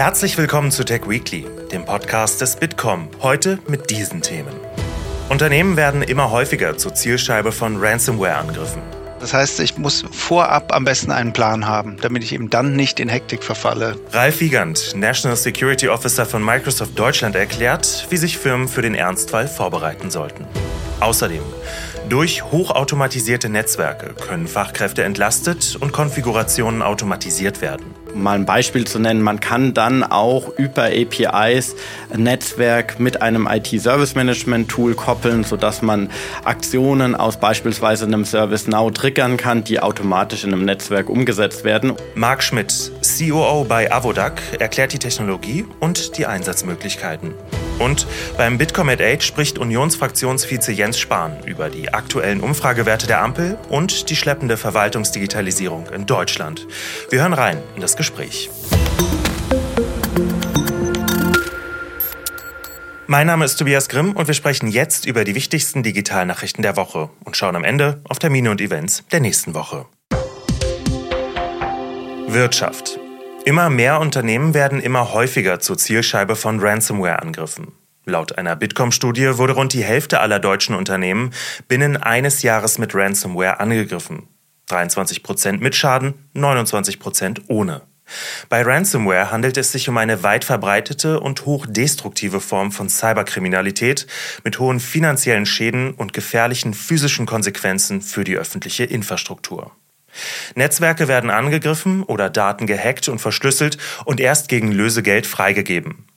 Herzlich willkommen zu Tech Weekly, dem Podcast des Bitkom. Heute mit diesen Themen. Unternehmen werden immer häufiger zur Zielscheibe von Ransomware-Angriffen. Das heißt, ich muss vorab am besten einen Plan haben, damit ich eben dann nicht in Hektik verfalle. Ralf Wiegand, National Security Officer von Microsoft Deutschland, erklärt, wie sich Firmen für den Ernstfall vorbereiten sollten. Außerdem, durch hochautomatisierte Netzwerke können Fachkräfte entlastet und Konfigurationen automatisiert werden. Mal ein Beispiel zu nennen, man kann dann auch über APIs ein Netzwerk mit einem IT-Service-Management-Tool koppeln, sodass man Aktionen aus beispielsweise einem ServiceNow triggern kann, die automatisch in einem Netzwerk umgesetzt werden. Marc Schmidt, COO bei Avodac, erklärt die Technologie und die Einsatzmöglichkeiten. Und beim Bitkom at Age spricht Unionsfraktionsvize Jens Spahn über die aktuellen Umfragewerte der Ampel und die schleppende Verwaltungsdigitalisierung in Deutschland. Wir hören rein in das Gespräch. Mein Name ist Tobias Grimm und wir sprechen jetzt über die wichtigsten Digitalnachrichten der Woche und schauen am Ende auf Termine und Events der nächsten Woche. Wirtschaft. Immer mehr Unternehmen werden immer häufiger zur Zielscheibe von Ransomware-Angriffen. Laut einer Bitkom-Studie wurde rund die Hälfte aller deutschen Unternehmen binnen eines Jahres mit Ransomware angegriffen. 23 Prozent mit Schaden, 29 Prozent ohne. Bei Ransomware handelt es sich um eine weit verbreitete und hochdestruktive Form von Cyberkriminalität mit hohen finanziellen Schäden und gefährlichen physischen Konsequenzen für die öffentliche Infrastruktur. Netzwerke werden angegriffen oder Daten gehackt und verschlüsselt und erst gegen Lösegeld freigegeben.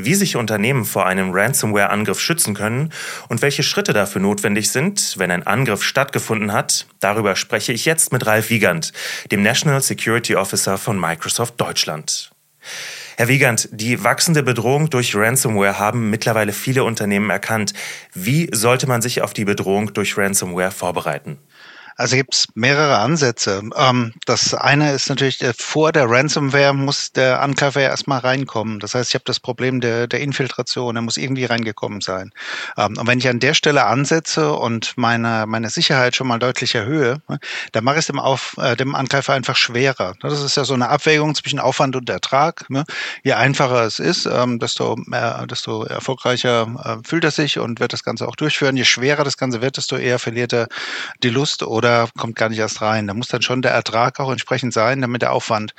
Wie sich Unternehmen vor einem Ransomware-Angriff schützen können und welche Schritte dafür notwendig sind, wenn ein Angriff stattgefunden hat, darüber spreche ich jetzt mit Ralf Wiegand, dem National Security Officer von Microsoft Deutschland. Herr Wiegand, die wachsende Bedrohung durch Ransomware haben mittlerweile viele Unternehmen erkannt. Wie sollte man sich auf die Bedrohung durch Ransomware vorbereiten? Also gibt es mehrere Ansätze. Ähm, das eine ist natürlich, äh, vor der Ransomware muss der Angreifer ja erstmal reinkommen. Das heißt, ich habe das Problem der, der Infiltration, er muss irgendwie reingekommen sein. Ähm, und wenn ich an der Stelle ansetze und meine, meine Sicherheit schon mal deutlich erhöhe, ne, dann mache ich es dem, Auf, äh, dem Angreifer einfach schwerer. Das ist ja so eine Abwägung zwischen Aufwand und Ertrag. Ne? Je einfacher es ist, ähm, desto, mehr, desto erfolgreicher äh, fühlt er sich und wird das Ganze auch durchführen. Je schwerer das Ganze wird, desto eher verliert er die Lust oder oder kommt gar nicht erst rein. Da muss dann schon der Ertrag auch entsprechend sein, damit der Aufwand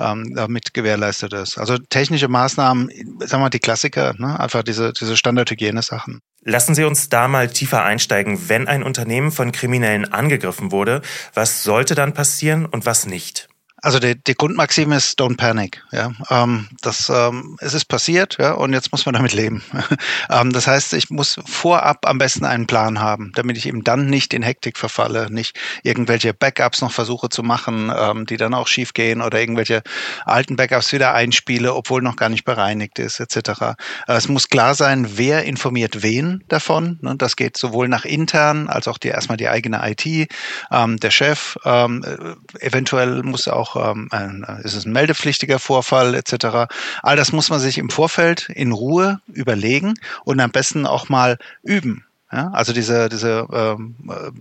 ähm, damit gewährleistet ist. Also technische Maßnahmen, sagen wir mal die Klassiker, ne? einfach diese, diese Standardhygiene-Sachen. Lassen Sie uns da mal tiefer einsteigen. Wenn ein Unternehmen von Kriminellen angegriffen wurde, was sollte dann passieren und was nicht? Also die, die Grundmaxime ist Don't Panic. Ja, ähm, das ähm, es ist passiert, ja, und jetzt muss man damit leben. ähm, das heißt, ich muss vorab am besten einen Plan haben, damit ich eben dann nicht in Hektik verfalle, nicht irgendwelche Backups noch versuche zu machen, ähm, die dann auch schief gehen oder irgendwelche alten Backups wieder einspiele, obwohl noch gar nicht bereinigt ist, etc. Äh, es muss klar sein, wer informiert wen davon. Ne? Das geht sowohl nach intern als auch die erstmal die eigene IT, ähm, der Chef. Ähm, äh, eventuell muss auch ähm, ein, ist es ein meldepflichtiger Vorfall etc. All das muss man sich im Vorfeld in Ruhe überlegen und am besten auch mal üben. Ja, also diese, diese ähm,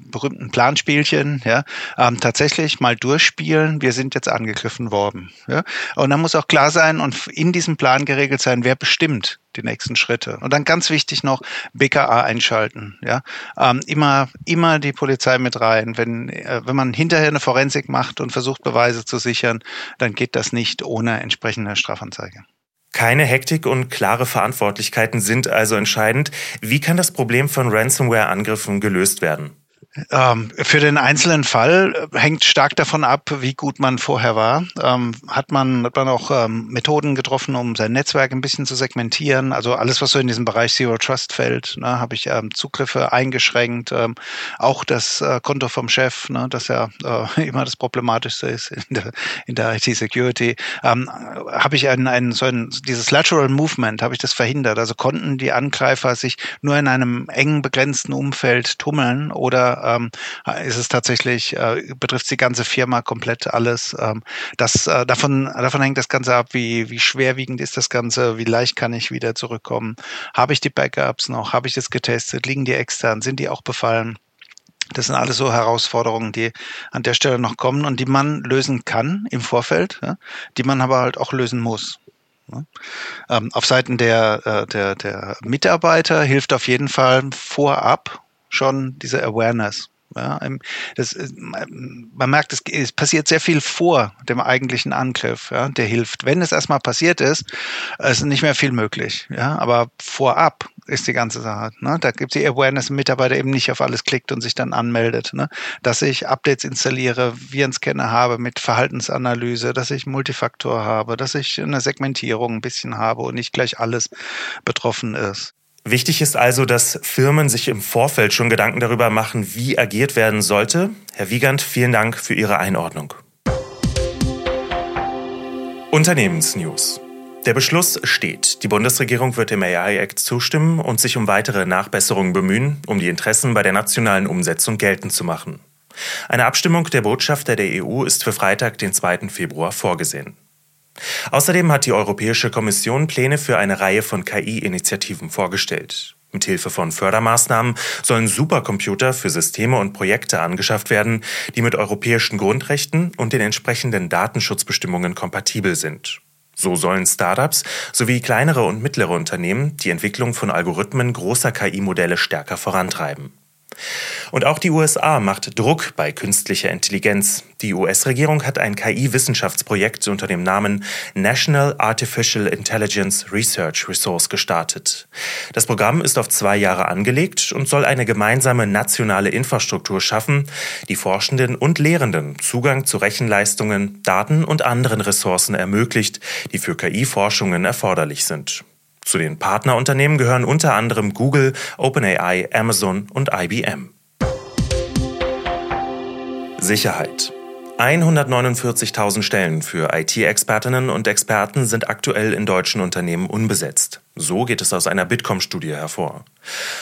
berühmten Planspielchen, ja, ähm, tatsächlich mal durchspielen, wir sind jetzt angegriffen worden. Ja? Und dann muss auch klar sein und in diesem Plan geregelt sein, wer bestimmt die nächsten Schritte. Und dann ganz wichtig noch BKA einschalten. Ja? Ähm, immer, immer die Polizei mit rein. Wenn, äh, wenn man hinterher eine Forensik macht und versucht, Beweise zu sichern, dann geht das nicht ohne entsprechende Strafanzeige. Keine Hektik und klare Verantwortlichkeiten sind also entscheidend. Wie kann das Problem von Ransomware-Angriffen gelöst werden? Ähm, für den einzelnen Fall äh, hängt stark davon ab, wie gut man vorher war. Ähm, hat man hat man auch ähm, Methoden getroffen, um sein Netzwerk ein bisschen zu segmentieren? Also alles, was so in diesem Bereich Zero Trust fällt, ne, habe ich ähm, Zugriffe eingeschränkt. Ähm, auch das äh, Konto vom Chef, ne, das ja äh, immer das Problematischste ist in der, in der IT-Security, ähm, habe ich einen, einen, so ein, dieses Lateral Movement, habe ich das verhindert. Also konnten die Angreifer sich nur in einem engen, begrenzten Umfeld tummeln oder ähm, ist es tatsächlich, äh, betrifft die ganze Firma komplett alles. Ähm, das, äh, davon, davon hängt das Ganze ab, wie, wie schwerwiegend ist das Ganze, wie leicht kann ich wieder zurückkommen. Habe ich die Backups noch? Habe ich das getestet? Liegen die extern? Sind die auch befallen? Das sind alles so Herausforderungen, die an der Stelle noch kommen und die man lösen kann im Vorfeld, ja, die man aber halt auch lösen muss. Ne? Ähm, auf Seiten der, äh, der, der Mitarbeiter hilft auf jeden Fall vorab schon diese Awareness. Ja, das, äh, man merkt, es, es, passiert sehr viel vor dem eigentlichen Angriff, ja, der hilft. Wenn es erstmal passiert ist, ist nicht mehr viel möglich. Ja, aber vorab ist die ganze Sache. Ne? Da gibt es die Awareness, ein Mitarbeiter eben nicht auf alles klickt und sich dann anmeldet. Ne? Dass ich Updates installiere, Virenscanner habe mit Verhaltensanalyse, dass ich Multifaktor habe, dass ich eine Segmentierung ein bisschen habe und nicht gleich alles betroffen ist. Wichtig ist also, dass Firmen sich im Vorfeld schon Gedanken darüber machen, wie agiert werden sollte. Herr Wiegand, vielen Dank für Ihre Einordnung. Unternehmensnews. Der Beschluss steht. Die Bundesregierung wird dem AI-Act zustimmen und sich um weitere Nachbesserungen bemühen, um die Interessen bei der nationalen Umsetzung geltend zu machen. Eine Abstimmung der Botschafter der EU ist für Freitag, den 2. Februar vorgesehen. Außerdem hat die Europäische Kommission Pläne für eine Reihe von KI-Initiativen vorgestellt. Mithilfe von Fördermaßnahmen sollen Supercomputer für Systeme und Projekte angeschafft werden, die mit europäischen Grundrechten und den entsprechenden Datenschutzbestimmungen kompatibel sind. So sollen Startups sowie kleinere und mittlere Unternehmen die Entwicklung von Algorithmen großer KI-Modelle stärker vorantreiben. Und auch die USA macht Druck bei künstlicher Intelligenz. Die US-Regierung hat ein KI-Wissenschaftsprojekt unter dem Namen National Artificial Intelligence Research Resource gestartet. Das Programm ist auf zwei Jahre angelegt und soll eine gemeinsame nationale Infrastruktur schaffen, die Forschenden und Lehrenden Zugang zu Rechenleistungen, Daten und anderen Ressourcen ermöglicht, die für KI-Forschungen erforderlich sind. Zu den Partnerunternehmen gehören unter anderem Google, OpenAI, Amazon und IBM. Sicherheit. 149.000 Stellen für IT-Expertinnen und Experten sind aktuell in deutschen Unternehmen unbesetzt. So geht es aus einer Bitkom-Studie hervor.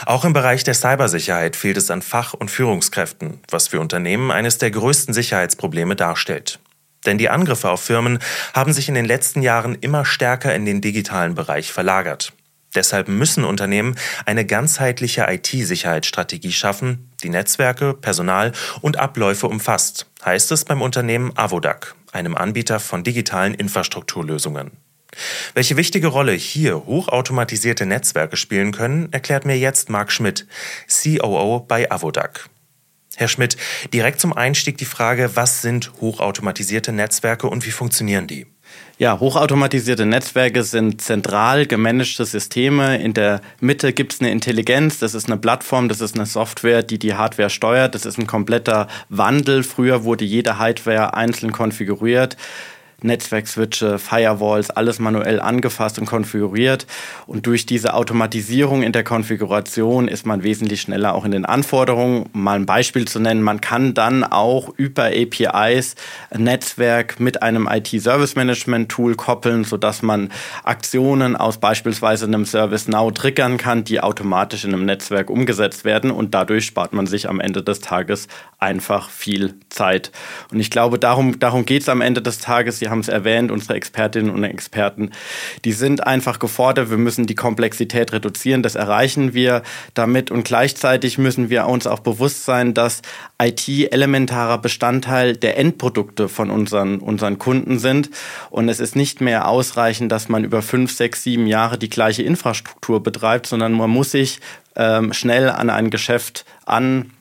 Auch im Bereich der Cybersicherheit fehlt es an Fach- und Führungskräften, was für Unternehmen eines der größten Sicherheitsprobleme darstellt. Denn die Angriffe auf Firmen haben sich in den letzten Jahren immer stärker in den digitalen Bereich verlagert. Deshalb müssen Unternehmen eine ganzheitliche IT-Sicherheitsstrategie schaffen, die Netzwerke, Personal und Abläufe umfasst, heißt es beim Unternehmen Avodac, einem Anbieter von digitalen Infrastrukturlösungen. Welche wichtige Rolle hier hochautomatisierte Netzwerke spielen können, erklärt mir jetzt Marc Schmidt, COO bei Avodac. Herr Schmidt, direkt zum Einstieg die Frage, was sind hochautomatisierte Netzwerke und wie funktionieren die? Ja, hochautomatisierte Netzwerke sind zentral gemanagte Systeme. In der Mitte gibt es eine Intelligenz, das ist eine Plattform, das ist eine Software, die die Hardware steuert. Das ist ein kompletter Wandel. Früher wurde jede Hardware einzeln konfiguriert. Netzwerkswitche, Firewalls, alles manuell angefasst und konfiguriert. Und durch diese Automatisierung in der Konfiguration ist man wesentlich schneller auch in den Anforderungen. Mal ein Beispiel zu nennen, man kann dann auch über APIs ein Netzwerk mit einem IT-Service-Management-Tool koppeln, sodass man Aktionen aus beispielsweise einem Service Now triggern kann, die automatisch in einem Netzwerk umgesetzt werden. Und dadurch spart man sich am Ende des Tages einfach viel Zeit. Und ich glaube, darum, darum geht es am Ende des Tages. Sie haben es erwähnt, unsere Expertinnen und Experten, die sind einfach gefordert. Wir müssen die Komplexität reduzieren. Das erreichen wir damit. Und gleichzeitig müssen wir uns auch bewusst sein, dass IT elementarer Bestandteil der Endprodukte von unseren, unseren Kunden sind. Und es ist nicht mehr ausreichend, dass man über fünf, sechs, sieben Jahre die gleiche Infrastruktur betreibt, sondern man muss sich ähm, schnell an ein Geschäft an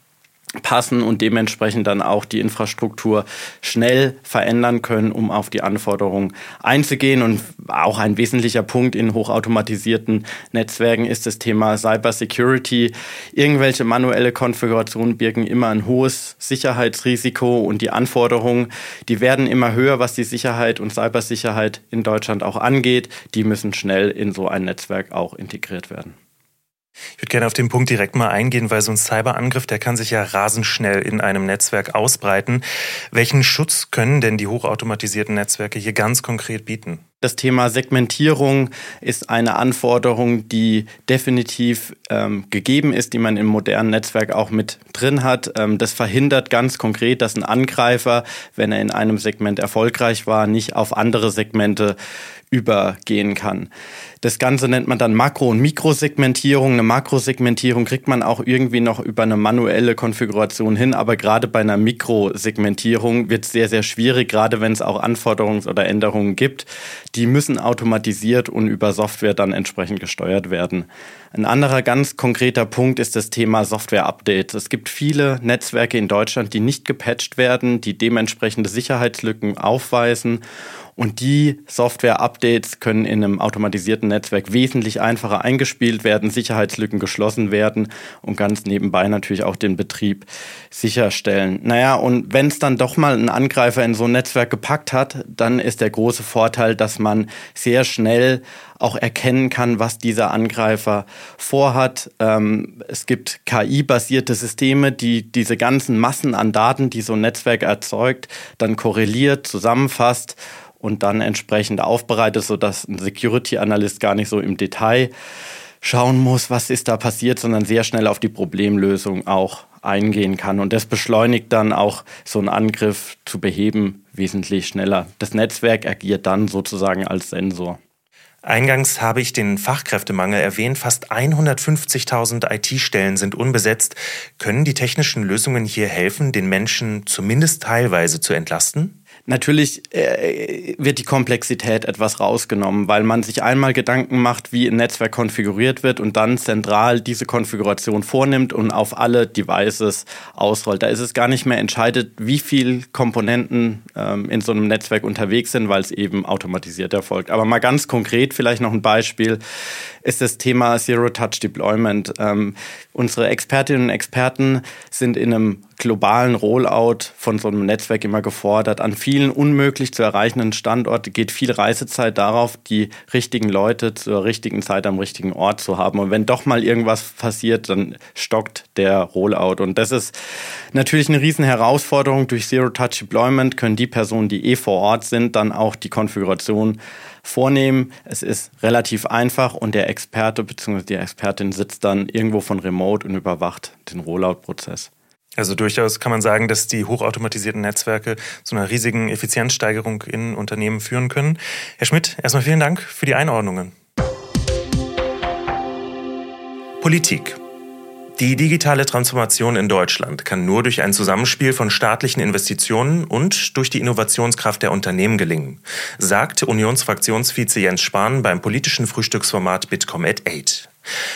passen und dementsprechend dann auch die Infrastruktur schnell verändern können, um auf die Anforderungen einzugehen. Und auch ein wesentlicher Punkt in hochautomatisierten Netzwerken ist das Thema Cybersecurity. Irgendwelche manuelle Konfigurationen birgen immer ein hohes Sicherheitsrisiko und die Anforderungen, die werden immer höher, was die Sicherheit und Cybersicherheit in Deutschland auch angeht. Die müssen schnell in so ein Netzwerk auch integriert werden. Ich würde gerne auf den Punkt direkt mal eingehen, weil so ein Cyberangriff, der kann sich ja rasend schnell in einem Netzwerk ausbreiten. Welchen Schutz können denn die hochautomatisierten Netzwerke hier ganz konkret bieten? Das Thema Segmentierung ist eine Anforderung, die definitiv ähm, gegeben ist, die man im modernen Netzwerk auch mit drin hat. Ähm, das verhindert ganz konkret, dass ein Angreifer, wenn er in einem Segment erfolgreich war, nicht auf andere Segmente übergehen kann. Das Ganze nennt man dann Makro- und Mikrosegmentierung. Eine Makrosegmentierung kriegt man auch irgendwie noch über eine manuelle Konfiguration hin, aber gerade bei einer Mikrosegmentierung wird es sehr, sehr schwierig, gerade wenn es auch Anforderungs- oder Änderungen gibt. Die müssen automatisiert und über Software dann entsprechend gesteuert werden. Ein anderer ganz konkreter Punkt ist das Thema Software-Updates. Es gibt viele Netzwerke in Deutschland, die nicht gepatcht werden, die dementsprechende Sicherheitslücken aufweisen und die Software-Updates können in einem automatisierten Netzwerk wesentlich einfacher eingespielt werden, Sicherheitslücken geschlossen werden und ganz nebenbei natürlich auch den Betrieb sicherstellen. Naja, und wenn es dann doch mal ein Angreifer in so ein Netzwerk gepackt hat, dann ist der große Vorteil, dass man sehr schnell auch erkennen kann, was dieser Angreifer vorhat. Ähm, es gibt KI-basierte Systeme, die diese ganzen Massen an Daten, die so ein Netzwerk erzeugt, dann korreliert, zusammenfasst und dann entsprechend aufbereitet, sodass ein Security-Analyst gar nicht so im Detail schauen muss, was ist da passiert, sondern sehr schnell auf die Problemlösung auch eingehen kann. Und das beschleunigt dann auch so einen Angriff zu beheben wesentlich schneller. Das Netzwerk agiert dann sozusagen als Sensor. Eingangs habe ich den Fachkräftemangel erwähnt. Fast 150.000 IT-Stellen sind unbesetzt. Können die technischen Lösungen hier helfen, den Menschen zumindest teilweise zu entlasten? Natürlich äh, wird die Komplexität etwas rausgenommen, weil man sich einmal Gedanken macht, wie ein Netzwerk konfiguriert wird und dann zentral diese Konfiguration vornimmt und auf alle Devices ausrollt. Da ist es gar nicht mehr entscheidet, wie viele Komponenten ähm, in so einem Netzwerk unterwegs sind, weil es eben automatisiert erfolgt. Aber mal ganz konkret vielleicht noch ein Beispiel ist das Thema Zero-Touch-Deployment. Ähm, unsere Expertinnen und Experten sind in einem globalen Rollout von so einem Netzwerk immer gefordert. An vielen unmöglich zu erreichenden Standorten geht viel Reisezeit darauf, die richtigen Leute zur richtigen Zeit am richtigen Ort zu haben. Und wenn doch mal irgendwas passiert, dann stockt der Rollout. Und das ist natürlich eine riesen Herausforderung. Durch Zero-Touch-Deployment können die Personen, die eh vor Ort sind, dann auch die Konfiguration vornehmen. Es ist relativ einfach und der Experte bzw. die Expertin sitzt dann irgendwo von Remote und überwacht den Rollout-Prozess. Also durchaus kann man sagen, dass die hochautomatisierten Netzwerke zu einer riesigen Effizienzsteigerung in Unternehmen führen können. Herr Schmidt, erstmal vielen Dank für die Einordnungen. Politik. Die digitale Transformation in Deutschland kann nur durch ein Zusammenspiel von staatlichen Investitionen und durch die Innovationskraft der Unternehmen gelingen, sagt Unionsfraktionsvize Jens Spahn beim politischen Frühstücksformat Bitkom at 8.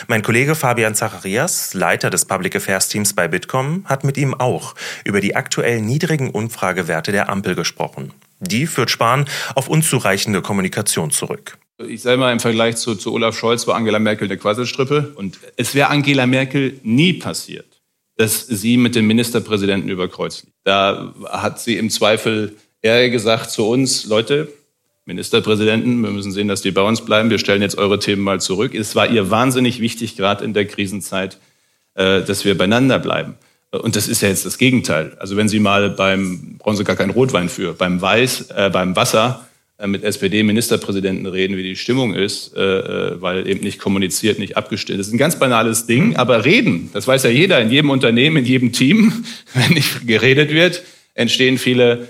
Mein Kollege Fabian Zacharias, Leiter des Public Affairs Teams bei Bitkom, hat mit ihm auch über die aktuell niedrigen Umfragewerte der Ampel gesprochen. Die führt Spahn auf unzureichende Kommunikation zurück. Ich sage mal, im Vergleich zu, zu Olaf Scholz war Angela Merkel eine Quasselstrippe. Und es wäre Angela Merkel nie passiert, dass sie mit dem Ministerpräsidenten über Kreuz liegt. Da hat sie im Zweifel eher gesagt zu uns, Leute, Ministerpräsidenten, wir müssen sehen, dass die bei uns bleiben. Wir stellen jetzt eure Themen mal zurück. Es war ihr wahnsinnig wichtig, gerade in der Krisenzeit, äh, dass wir beieinander bleiben. Und das ist ja jetzt das Gegenteil. Also wenn Sie mal beim, brauchen Sie gar keinen Rotwein für, beim Weiß, äh, beim Wasser äh, mit SPD-Ministerpräsidenten reden, wie die Stimmung ist, äh, äh, weil eben nicht kommuniziert, nicht abgestimmt. Das ist ein ganz banales Ding, aber reden, das weiß ja jeder in jedem Unternehmen, in jedem Team, wenn nicht geredet wird, entstehen viele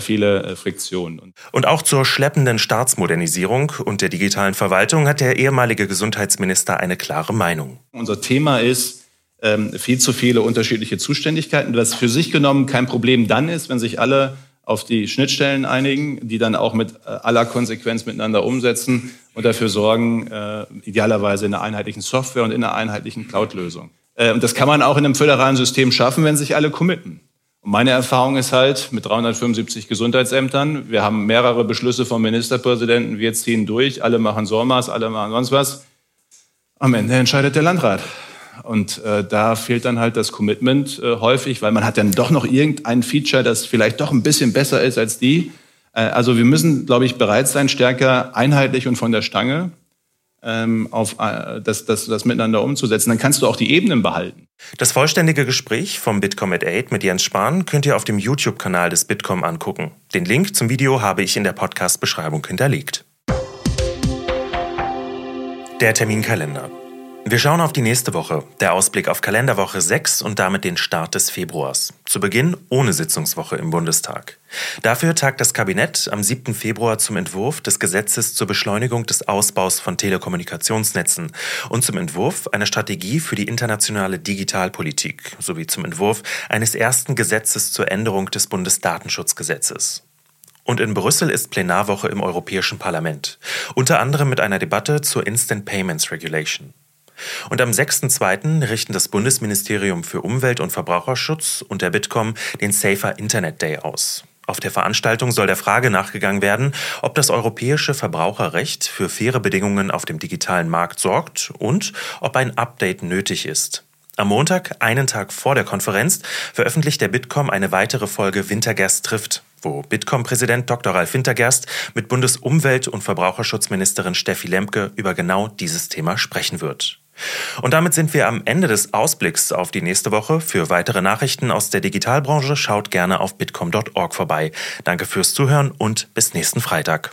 viele Friktionen. Und auch zur schleppenden Staatsmodernisierung und der digitalen Verwaltung hat der ehemalige Gesundheitsminister eine klare Meinung. Unser Thema ist ähm, viel zu viele unterschiedliche Zuständigkeiten, was für sich genommen kein Problem dann ist, wenn sich alle auf die Schnittstellen einigen, die dann auch mit äh, aller Konsequenz miteinander umsetzen und dafür sorgen, äh, idealerweise in einer einheitlichen Software und in einer einheitlichen Cloud-Lösung. Äh, und das kann man auch in einem föderalen System schaffen, wenn sich alle committen. Meine Erfahrung ist halt mit 375 Gesundheitsämtern, wir haben mehrere Beschlüsse vom Ministerpräsidenten, wir ziehen durch, alle machen SORMAS, alle machen sonst was. Am Ende entscheidet der Landrat. Und äh, da fehlt dann halt das Commitment äh, häufig, weil man hat dann doch noch irgendein Feature, das vielleicht doch ein bisschen besser ist als die. Äh, also wir müssen, glaube ich, bereit sein, stärker einheitlich und von der Stange ähm, auf äh, das, das, das miteinander umzusetzen. Dann kannst du auch die Ebenen behalten. Das vollständige Gespräch vom Bitkom at 8 mit Jens Spahn könnt ihr auf dem YouTube-Kanal des Bitkom angucken. Den Link zum Video habe ich in der Podcast-Beschreibung hinterlegt. Der Terminkalender. Wir schauen auf die nächste Woche, der Ausblick auf Kalenderwoche 6 und damit den Start des Februars. Zu Beginn ohne Sitzungswoche im Bundestag. Dafür tagt das Kabinett am 7. Februar zum Entwurf des Gesetzes zur Beschleunigung des Ausbaus von Telekommunikationsnetzen und zum Entwurf einer Strategie für die internationale Digitalpolitik sowie zum Entwurf eines ersten Gesetzes zur Änderung des Bundesdatenschutzgesetzes. Und in Brüssel ist Plenarwoche im Europäischen Parlament, unter anderem mit einer Debatte zur Instant Payments Regulation. Und am 6.2. richten das Bundesministerium für Umwelt und Verbraucherschutz und der Bitkom den Safer Internet Day aus. Auf der Veranstaltung soll der Frage nachgegangen werden, ob das europäische Verbraucherrecht für faire Bedingungen auf dem digitalen Markt sorgt und ob ein Update nötig ist. Am Montag, einen Tag vor der Konferenz, veröffentlicht der Bitkom eine weitere Folge Wintergerst trifft, wo Bitkom-Präsident Dr. Ralf Wintergerst mit Bundesumwelt- und Verbraucherschutzministerin Steffi Lemke über genau dieses Thema sprechen wird. Und damit sind wir am Ende des Ausblicks auf die nächste Woche. Für weitere Nachrichten aus der Digitalbranche schaut gerne auf bitcom.org vorbei. Danke fürs Zuhören und bis nächsten Freitag.